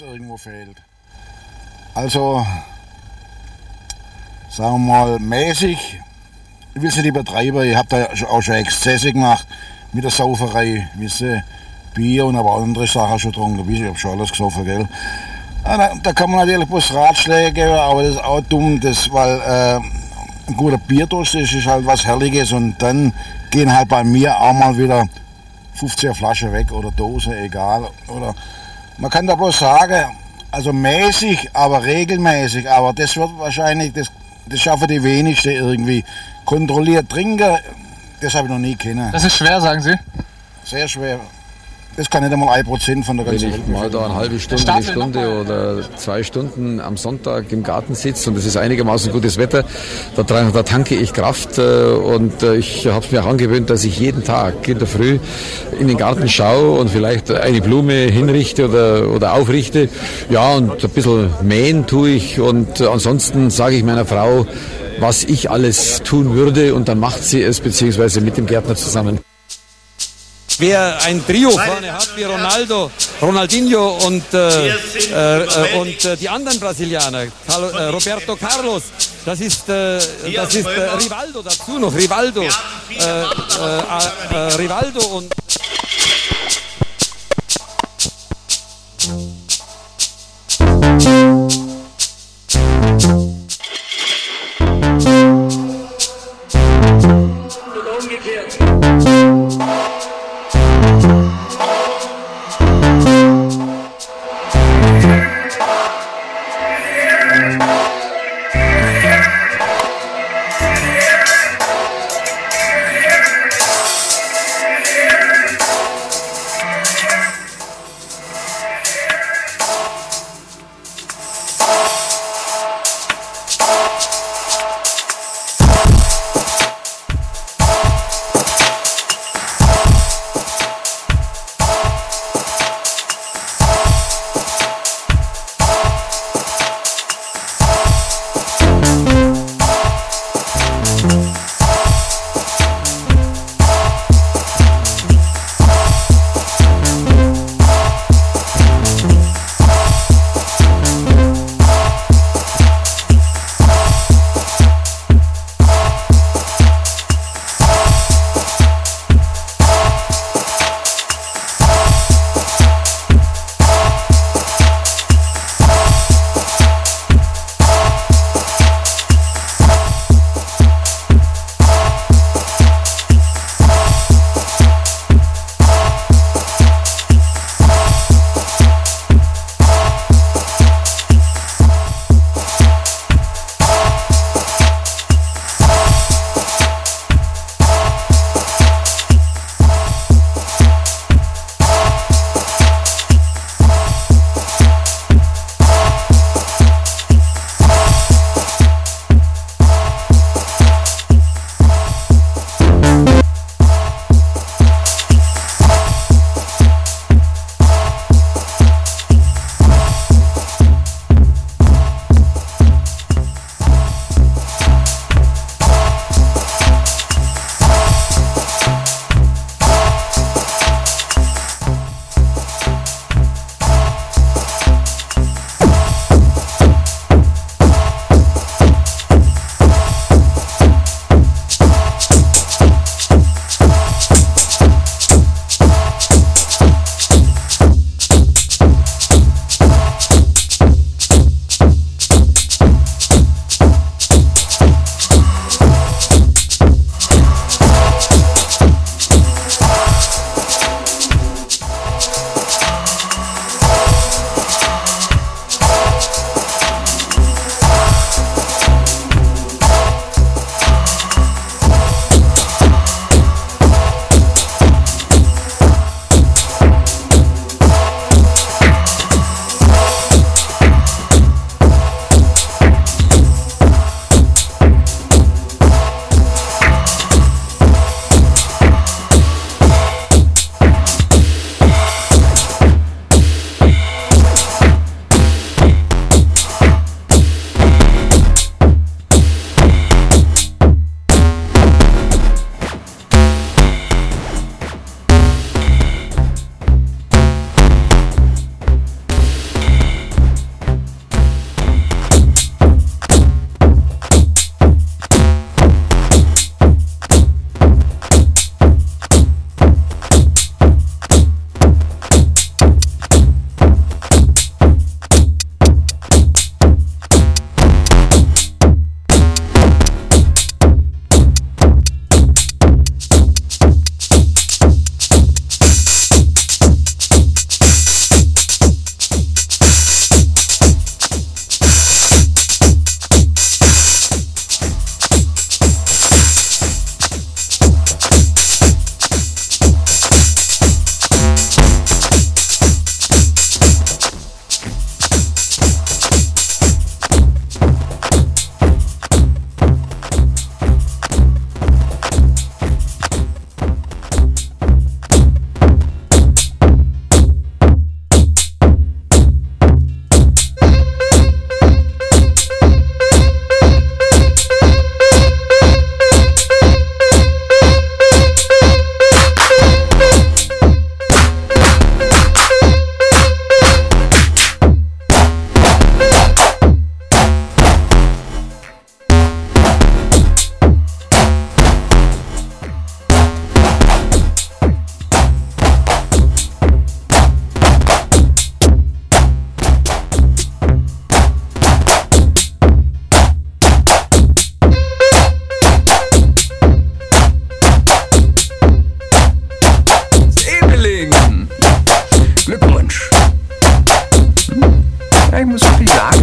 irgendwo fehlt. Also, sagen wir mal, mäßig, ich will es nicht übertreiben, ich habe da auch schon Exzesse gemacht mit der Sauferei, wisst Bier und aber andere Sachen schon getrunken, wisst ich habe schon alles gesoffen, gell. Ja, da, da, kann man natürlich bloß Ratschläge geben, aber das ist auch dumm, das, weil äh, ein guter Bierdurst ist, ist halt was Herrliches und dann gehen halt bei mir auch mal wieder 15 Flaschen weg oder Dose, egal. Oder man kann da bloß sagen, also mäßig, aber regelmäßig, aber das wird wahrscheinlich, das, das schaffen die wenigsten irgendwie. Kontrolliert trinken, das habe ich noch nie kennen. Das ist schwer, sagen Sie? Sehr schwer. Das kann nicht einmal ein Prozent von der Wenn ganzen ich mal da eine halbe Stunde, eine Stunde oder zwei Stunden am Sonntag im Garten sitze und es ist einigermaßen gutes Wetter, da, da tanke ich Kraft äh, und äh, ich habe mir auch angewöhnt, dass ich jeden Tag in der Früh in den Garten schaue und vielleicht eine Blume hinrichte oder, oder aufrichte. Ja, und ein bisschen mähen tue ich und ansonsten sage ich meiner Frau, was ich alles tun würde und dann macht sie es beziehungsweise mit dem Gärtner zusammen. Wer ein Trio vorne hat wie Ronaldo, Ronaldinho und, äh, äh, äh, und äh, die anderen Brasilianer, Carlo, äh, Roberto Carlos, das ist, das ist Rivaldo dazu noch, Rivaldo, Rivaldo und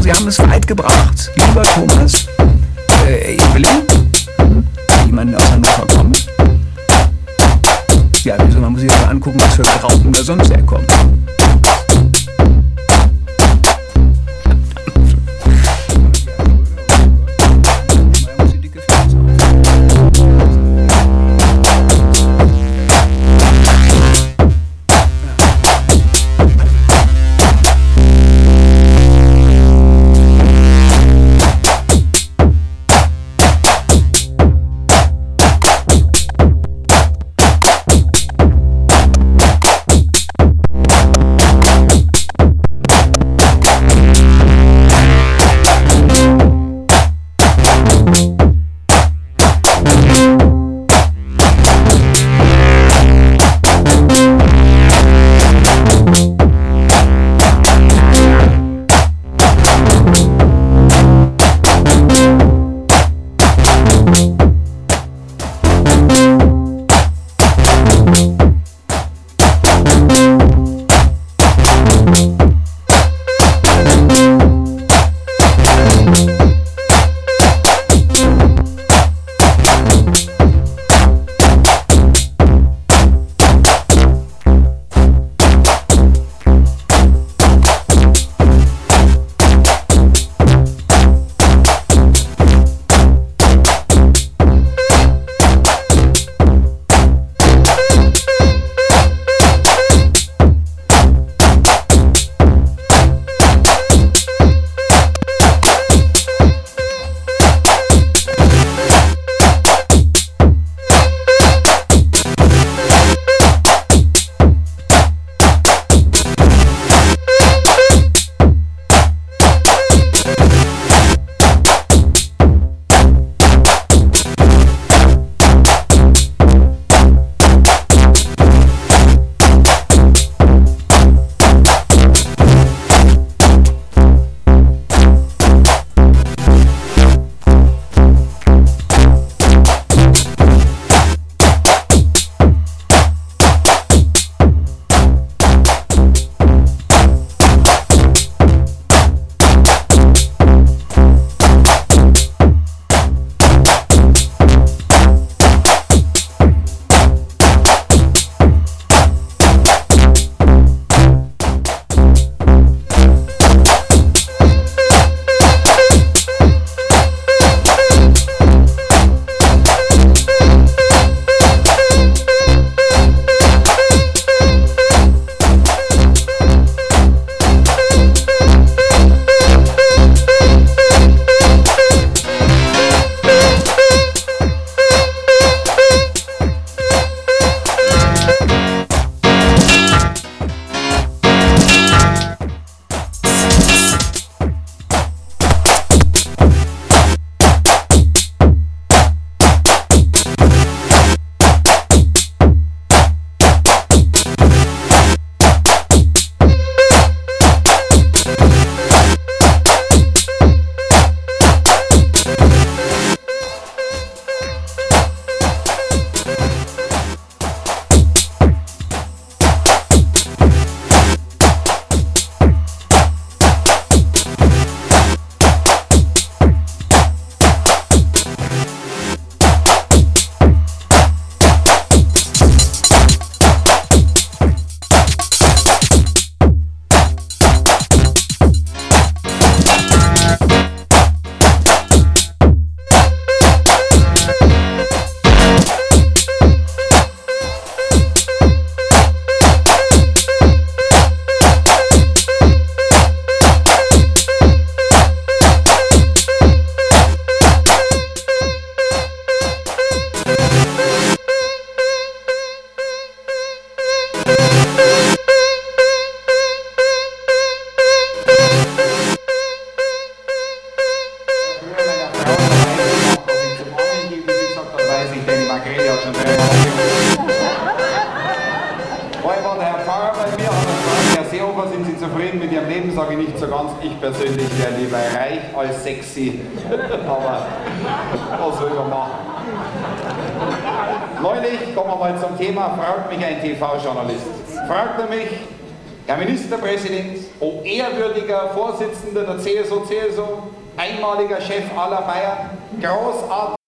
Sie haben es weit gebracht. Lieber Thomas, äh, Evelyn, jemand aus Hannover kommt. Ja, wieso, man muss sich aber angucken, was für Graupen da sonst herkommen. zufrieden mit ihrem Leben, sage ich nicht so ganz. Ich persönlich wäre lieber reich als sexy. Aber was will man machen? Neulich, kommen wir mal zum Thema, fragt mich ein TV-Journalist. Fragt er mich, Herr Ministerpräsident, o ehrwürdiger Vorsitzender der CSU, CSU, einmaliger Chef aller Bayern, großartig.